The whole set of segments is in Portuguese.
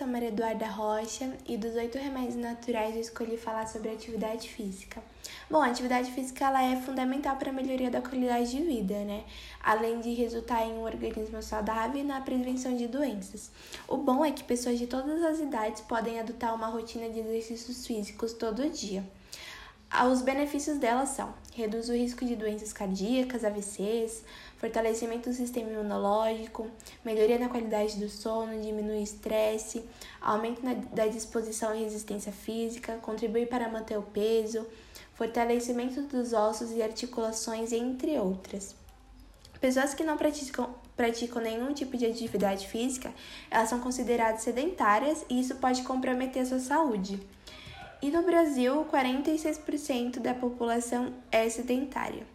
sou Maria Eduarda Rocha e dos oito remédios naturais eu escolhi falar sobre atividade física. Bom, a atividade física ela é fundamental para a melhoria da qualidade de vida, né? Além de resultar em um organismo saudável e na prevenção de doenças. O bom é que pessoas de todas as idades podem adotar uma rotina de exercícios físicos todo dia. Ah, os benefícios dela são: reduz o risco de doenças cardíacas, AVCs, fortalecimento do sistema imunológico, melhoria na qualidade do sono, diminui o estresse, aumento na, da disposição e resistência física, contribui para manter o peso, fortalecimento dos ossos e articulações, entre outras. Pessoas que não praticam, praticam nenhum tipo de atividade física, elas são consideradas sedentárias e isso pode comprometer a sua saúde. E no Brasil, 46% da população é sedentária.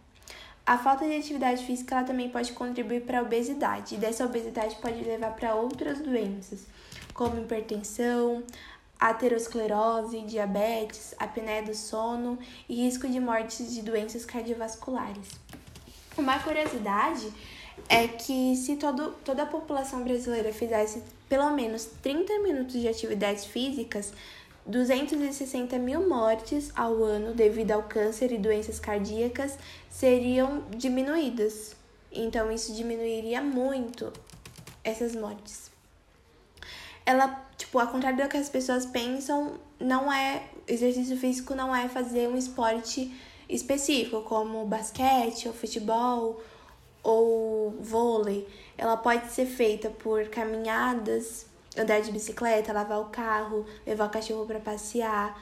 A falta de atividade física também pode contribuir para a obesidade, e dessa obesidade pode levar para outras doenças, como hipertensão, aterosclerose, diabetes, apneia do sono e risco de morte de doenças cardiovasculares. Uma curiosidade é que se todo, toda a população brasileira fizesse pelo menos 30 minutos de atividades físicas, 260 mil mortes ao ano devido ao câncer e doenças cardíacas seriam diminuídas. Então, isso diminuiria muito essas mortes. Ela, tipo, ao contrário do que as pessoas pensam, não é. Exercício físico não é fazer um esporte específico, como basquete ou futebol ou vôlei. Ela pode ser feita por caminhadas andar de bicicleta, lavar o carro, levar o cachorro para passear,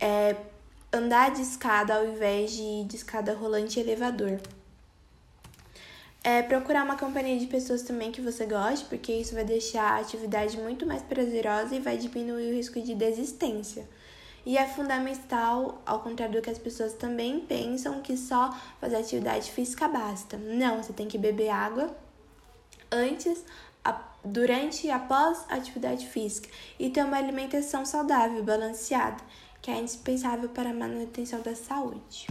é, andar de escada ao invés de, de escada rolante e elevador. É, procurar uma companhia de pessoas também que você goste, porque isso vai deixar a atividade muito mais prazerosa e vai diminuir o risco de desistência. E é fundamental, ao contrário do que as pessoas também pensam, que só fazer atividade física basta. Não, você tem que beber água antes, durante e após a atividade física e ter uma alimentação saudável, balanceada, que é indispensável para a manutenção da saúde.